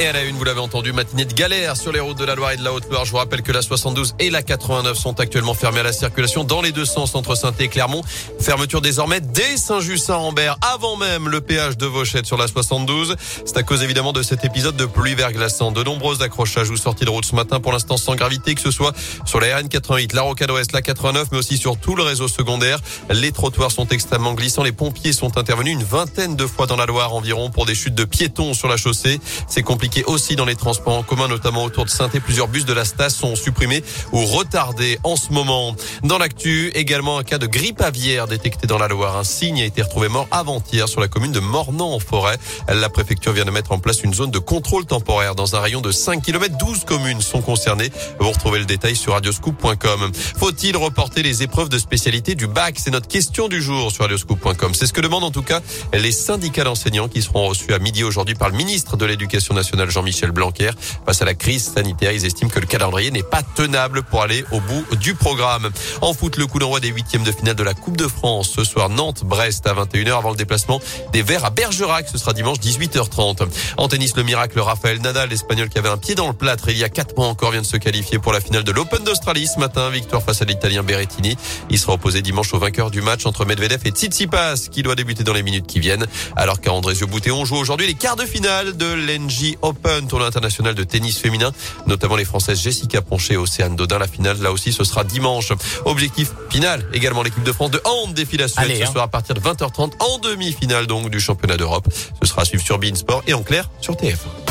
Et à la une, vous l'avez entendu, matinée de galère sur les routes de la Loire et de la Haute-Loire. Je vous rappelle que la 72 et la 89 sont actuellement fermées à la circulation dans les deux sens entre saint et Clermont. Fermeture désormais dès Saint-Just-Saint-Rambert, avant même le péage de Vauchette sur la 72. C'est à cause évidemment de cet épisode de pluie verglaçant. De nombreux accrochages ou sorties de route ce matin, pour l'instant sans gravité, que ce soit sur la RN88, la Rocade Ouest, la 89, mais aussi sur tout le réseau secondaire. Les trottoirs sont extrêmement glissants. Les pompiers sont intervenus une vingtaine de fois dans la Loire environ pour des chutes de piétons sur la chaussée. C'est compliqué aussi dans les transports en commun, notamment autour de saint et Plusieurs bus de la Stas sont supprimés ou retardés en ce moment. Dans l'actu, également un cas de grippe aviaire détecté dans la Loire. Un signe a été retrouvé mort avant-hier sur la commune de Mornan en forêt. La préfecture vient de mettre en place une zone de contrôle temporaire dans un rayon de 5 km. 12 communes sont concernées. Vous retrouvez le détail sur radioscoop.com. Faut-il reporter les épreuves de spécialité du bac? C'est notre question du jour sur radioscoop.com. C'est ce que demandent en tout cas les syndicats d'enseignants qui seront reçus à midi aujourd'hui par le ministre de l'Éducation nationale Jean-Michel Blanquer. Face à la crise sanitaire, ils estiment que le calendrier n'est pas tenable pour aller au bout du programme. En foot, le coup d'envoi des huitièmes de finale de la Coupe de France. Ce soir, Nantes-Brest à 21h avant le déplacement des Verts à Bergerac. Ce sera dimanche 18h30. En tennis, le miracle Raphaël Nadal, l'Espagnol qui avait un pied dans le plâtre il y a quatre mois encore, vient de se qualifier pour la finale de l'Open d'Australie ce matin. Victoire face à l'Italien Berrettini. Il sera opposé dimanche au vainqueur du match entre Medvedev et Tsitsipas qui doit débuter dans les minutes qui viennent. Alors qu'à Andrésio Boutéon joue aujourd'hui les quarts de finale de l'NJ Open, tournoi international de tennis féminin, notamment les Françaises Jessica Ponché et Océane Dodin. La finale, là aussi, ce sera dimanche. Objectif final, également l'équipe de France de hand défile à Suède. ce hein. sera à partir de 20h30 en demi-finale donc du championnat d'Europe. Ce sera à suivre sur Bein Sport et en clair sur TF1.